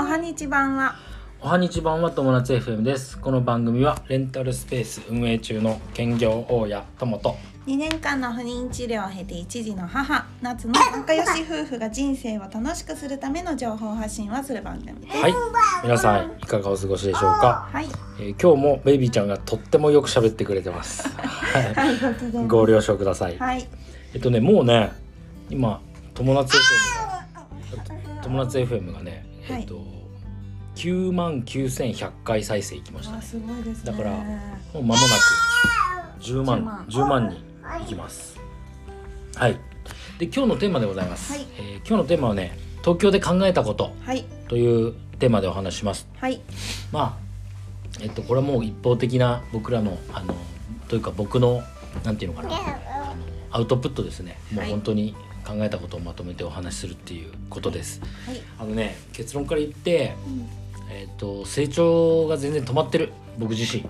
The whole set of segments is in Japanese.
おはにち版は。おはにち版は友達 FM です。この番組はレンタルスペース運営中の兼業大家友と2年間の不妊治療を経て一児の母夏の仲良し夫婦が人生を楽しくするための情報発信をする番組です。はい。皆さんいかがお過ごしでしょうか、はい。えー今日もベイビーちゃんがとってもよく喋ってくれてます。は はいごきげんいご了承ください、はい。えっとねもうね今友達 FM が友達 FM がねえっと、9万9100回再生いきましたね。あすごいですね。だからもう間もなく10万10万。10万人いきます。はい。で今日のテーマでございます、はい。えー今日のテーマはね東京で考えたことはい。というテーマでお話しします。はい。まあえっとこれはもう一方的な僕らのあのというか僕のなんていうのかな。あのアウトプットですね。もうはい。本当に考えたことをまとめてお話しするっていうことです。はい。あのね結論から言って、えっと成長が全然止まってる。僕自身。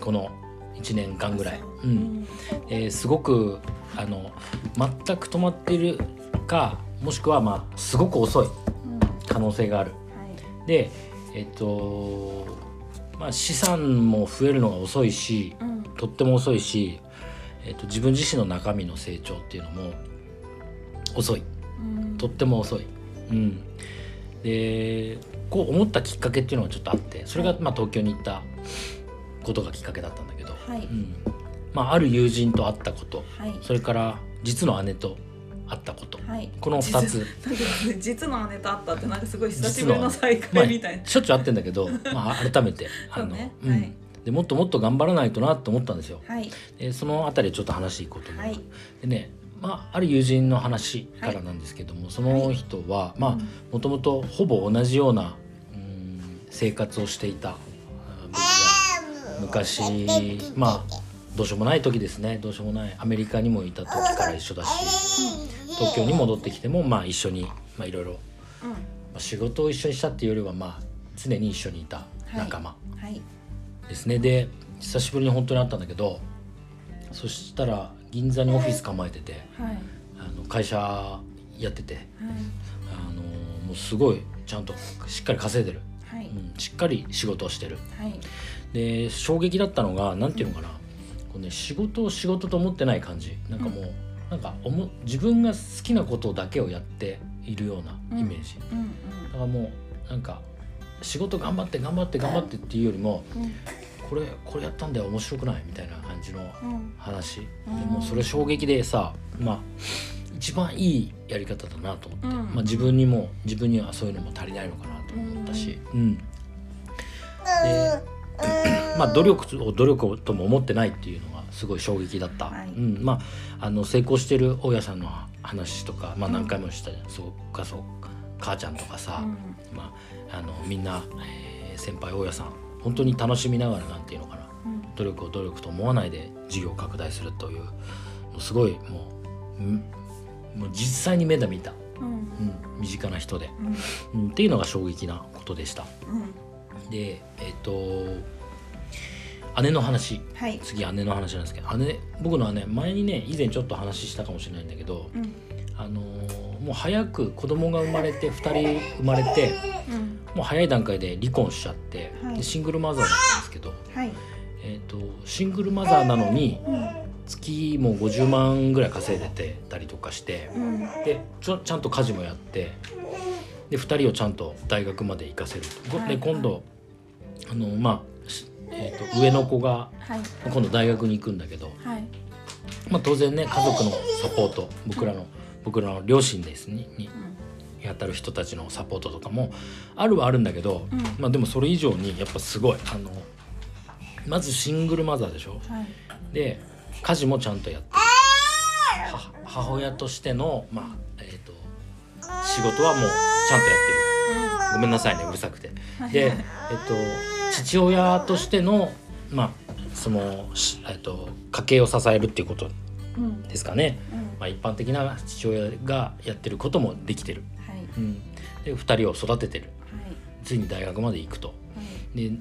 この1年間ぐらい、ううん。んえーすごくあの全く止まってるかもしくはまあすごく遅いうん。可能性がある。はい。でえっとまあ資産も増えるのが遅いしうん。とっても遅いし、えっと、自分自身の中身の成長っていうのも遅い。うん。とっても遅い。うん、でこう思ったきっかけっていうのがちょっとあってそれがまあ東京に行ったことがきっかけだったんだけど、はい。うん。まあ、ある友人と会ったこと。はい。それから実の姉と会ったこと。はい。この2つ。実の姉と会ったってなんかすごい久しぶりの再まあ会みたいな、しょっちゅう会ってんだけど、まあ、改めて あの、ねうん。はい。でもっともっと頑張らないとなと思ったんですよ。はい。でそのあたりちょっと話していこうと思う。はい。でねまあ、ある友人の話からなんですけども、その人は、まあもともとほぼ同じようなうん生活をしていたあ僕が昔まあどうしようもない時ですね。どうしようもないアメリカにもいた時から一緒だし東京に戻ってきてもまあ一緒にまあいろいろ仕事を一緒にしたっていうよりはまあ常に一緒にいた仲間はい。ですね、で久しぶりに本当に会ったんだけどそしたら銀座にオフィス構えててはい。あの会社やっててはい。あのもうすごいちゃんとしっかり稼いでる、はい。うん、しっかり仕事をしてる。はい。で衝撃だったのが何ていうのかな、こうね、仕事を仕事と思ってない感じ。なんかもう、なんかおも自分が好きなことだけをやっているようなイメージ、うんだからもうなんか仕事頑張って頑張って頑張ってっていうよりもうん。これこれやったんだよ面白くないみたいな。感じのうん。話。でうん。もうそれ衝撃でさまあ一番いいやり方だなと思って、うん。まあ、自分にも自分にはそういうのも足りないのかなと思ったし、うん。で まあ努力を努力とも思ってないっていうのがすごい衝撃だった、はい。うん、まああの成功してる大家さんの話とか、まあ、何回もした、そうかそう母ちゃんとかさ、うん。まあ、あのみんな、えー先輩大家さん本当に楽しみながらなんていうのかな。うん努力を努力と思わないで事業を拡大するというもうすごいもうんもう実際に目で見た、うん。うん、身近な人で、うん。うん、っていうのが衝撃なことでした。うん。でえっ、と姉の話。はい。次姉の話なんですけど姉僕の姉前にね以前ちょっと話したかもしれないんだけど、うん。あのーもう早く子供が生まれて2人生まれてうん。もう早い段階で離婚しちゃって、はい。でシングルマザーだったんですけとシングルマザーなのにうん月もう50万ぐらい稼いでてたりとかしてうん。でちょちゃんと家事もやってで2人をちゃんと大学まで行かせるで今度あのまあ、しえー、と上の子がはい。今度大学に行くんだけど、はい。まあ、当然ね家族のサポート僕らの僕らの両親ですねにうんやたる人たちのサポートとかもあるはあるんだけど、うん。まあでもそれ以上にやっぱすごいあのまずシングルマザーでしょ？はい。で家事もちゃんとやって。は母親としてのまあえっ、と仕事はもうちゃんとやってる。ごめんなさいねうるさくて。でえっ、と父親としてのまあその、しえっと家計を支えるっていうことうん。ですかね、うん。まあ、一般的な父親がやってることもできてる、はい。うん、で2人を育ててる。はい。ついに大学まで行くと。はい。で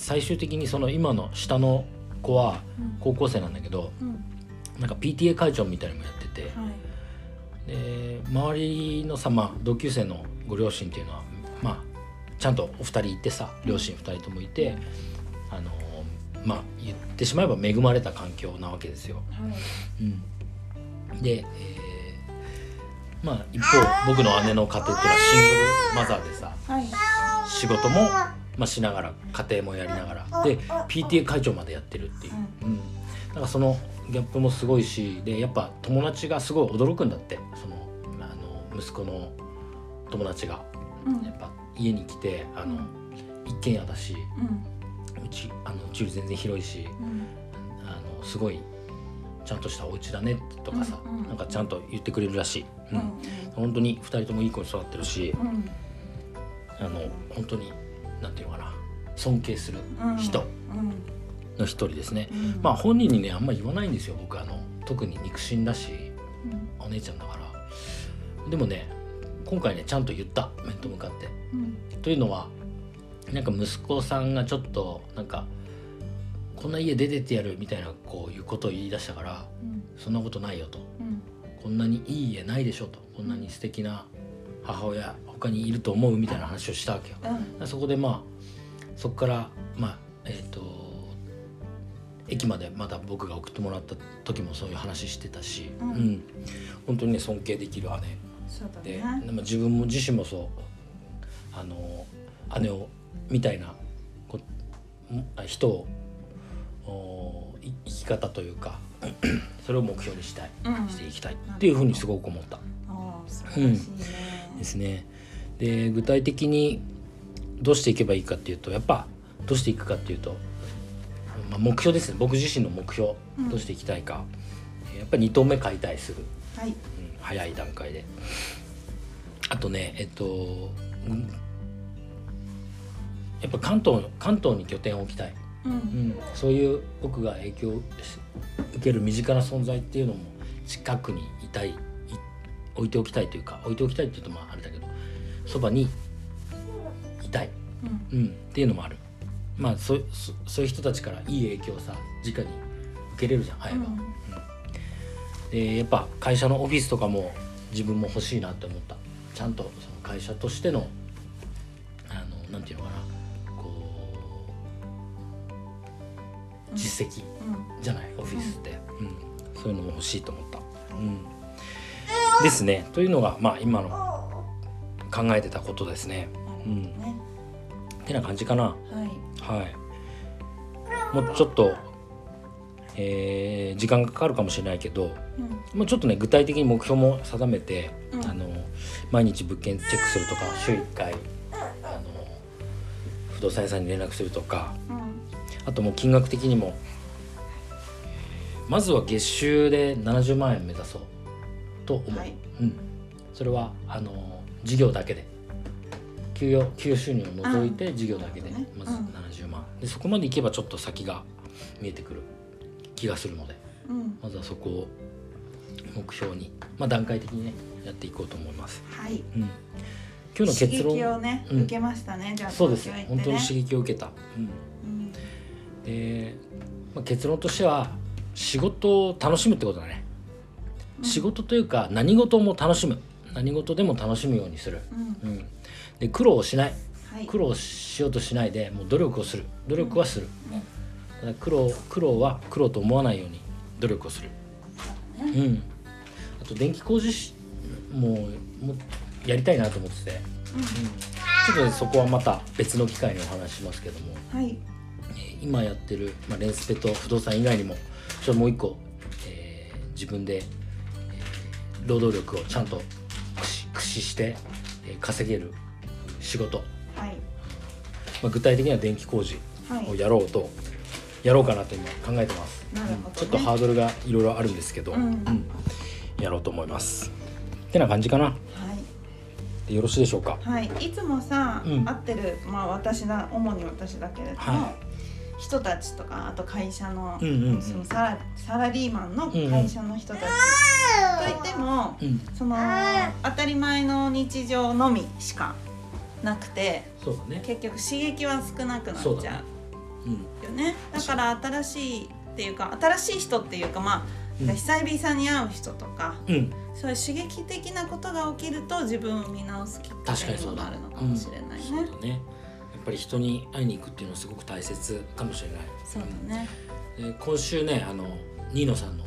最終的にその今の下の子はうん。高校生なんだけどうん。なんか PTA 会長みたいなのもやっててはい。で周りのさ、まあ、同級生のご両親っていうのはまあちゃんとお二人いてさ両親二人ともいて、あのまあ言ってしまえば恵まれた環境なわけですよ。はい。うん、で、えーまあ一方僕の姉の家庭っていうのはシングルマザーでさはい。仕事も、まあ、しながら家庭もやりながら。で PTA 会長までやってるっていう、うん、だからそのギャップもすごいしでやっぱ友達がすごい驚くんだって。そのあの息子の友達が。うん。やっぱ家に来てあの、一軒家だしうん。うちあのうちより全然広いしうん。あのすごいちゃんとしたお家だねとかさ、うんうん。なんかちゃんと言ってくれるらしい、ううんん。本当に2人ともいい子に育ってるしうん。あの本当になんていうのかな。尊敬するうん。人うん。の一人ですね、うん。まあ本人にねあんま言わないんですよ。僕あの特に肉親だしうん。お姉ちゃんだから。でもね今回ねちゃんと言った。面と向かって。うん。というのはなんか息子さんがちょっとなんかこんな家出てってやるみたいなこういうことを言い出したからうん。そんなことないよと。うん。こんなにいい家ないでしょと。こんなに素敵な母親他にいると思うみたいな話をしたわけよ。うん。そこでまあそこからまあえっ、と駅までまだ僕が送ってもらった時もそういう話してたし、うん。うん。本当にね尊敬できる姉。そうだで、ね。でも自分も自身もそうあの姉をみたいなこん人を生き方というか それを目標にしたい、うん。していきたいっていうふうにすごく思った。ああ素晴らしいねですね。で具体的にどうしていけばいいかっていうとやっぱどうしていくかっていうと、まあ、目標ですね。僕自身の目標うん。どうしていきたいか、やっぱり2頭目買いたいすぐ。はい。うん早い段階で。あとねえっとうんやっぱ関東関東に拠点を置きたい、ううんん、そういう僕が影響を受ける身近な存在っていうのも近くにいたいい置いておきたいというか置いておきたいっていうとまああれだけどそばにいたい、うん。うん、っていうのもある。まあそそそういう人たちからいい影響をさ直に受けれるじゃん会えば。でやっぱ会社のオフィスとかも自分も欲しいなって思った。ちゃんとその会社としてのあのなんていうのかな。こう実績うんじゃない？オフィスって、うん、そういうのも欲しいと思った、うん、ですね。というのがまあ今の考えてたことですね。うん。てな感じかな。はい。はい。もうちょっとえー時間がかかるかもしれないけどうん。もうちょっとね具体的に目標も定めて、うん。あの毎日物件チェックするとか週1回あの不動産屋さんに連絡するとかうん。あともう金額的にもまずは月収で70万円目指そうと思う、はい。うん、それはあの事業だけで。給与給与収入を除いて事業だけでまずどね70万。でそこまでいけばちょっと先が見えてくる気がするので。うん。まずはそこを目標に、まあ、段階的にねやっていこうと思います。はい。うん、今日の結刺激を論、ねうん。受けましたね。じゃあそうです。ね。本当に刺激を受けた。うん。うん。で、まあ、結論としては仕事を楽しむってことだね、うん仕事というか何事も楽しむ。何事でも楽しむようにする、うん。うん、で苦労をしない。はい。苦労しようとしないでもう努力をする。努力はする、うん。苦労苦労は苦労と思わないように努力をする、そうん、あと電気工事士ももやりたいなと思ってて、うん、ちょっとねそこはまた別の機会にお話ししますけども、はい。えー今やってる、まあ、レンスペと不動産以外にもちょっともう一個、えー自分で、えー労働力をちゃんと駆使駆使して、えー稼げる仕事、はい。まあ、具体的には電気工事はい。をやろうと、やろうかなと今考えてます、ね。うん。ちょっとハードルがいろいろあるんですけど、うんやろうと思います。ってな感じかな。はい。よろしいでしょうか。はい、いつもさ、うん。会ってる、まあ、私だ主に私だけれども、は人たちとかあと会社の,、そのサラサラリーマンの会社の人たち、といってもうん。その当たり前の日常のみしかなくてそうだね。結局刺激は少なくなっちそうだゃうんうよね。だから新しいっていうか新しい人っていうかまあ、うん。久々に会う人とかうん。そういう刺激的なことが起きると自分を見直すきっかけにもなるのかもしれないね。っぱり人に会いに行くっていうのはすごく大切かもしれない。そうだね。で今週ねあのニーノさんの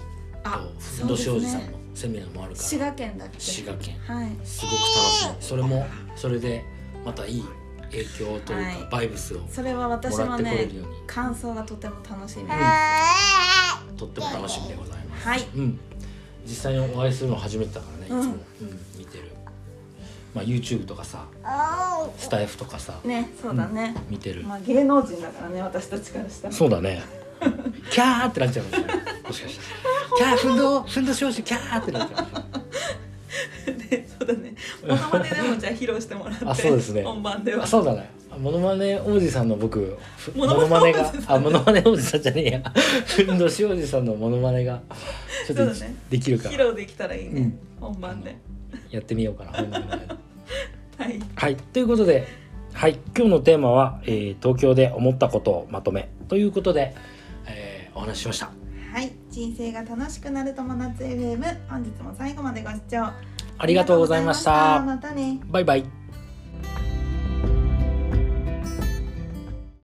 ふんどしおじさんねの。セミナーもあるから。滋賀県だっけ？滋賀県。はい。すごく楽しみ。それもそれでまたいい影響というか、はい。バイブスをそれは私ももらってこれねるように。感想がとても楽しみ。です。とっても楽しみでございます、はい。うん、実際にお会いするの初めてだからねいつも、うん。うん。見てる、まあ、YouTube とかさスタイフとかさ、ねそうだね。見てる、まあ芸能人だからね私たちからしたら。そうだねキャーってなっちゃうかもしかしたらキャーふんどふんどしおじキャーってなっちゃうで そうだね。モノマネでもじゃあ披露してもらって。あそうですね本番ではあ。そうだねモノマネ王子さんの僕ふモノマネ王子さんあモノマネ王子さんじゃねえやふんどしおじさんのモノマネがちょっとそうだねできるから披露できたらいいね。うん本番で。やってみようかな本番ではい。はい。ということではい。今日のテーマは、えー東京で思ったことをまとめ。ということで、えーお話ししました。はい、人生が楽しくなる友達 FM 本日も最後までご視聴。ありがとうございました。ありがとうございました。またね。バイバイ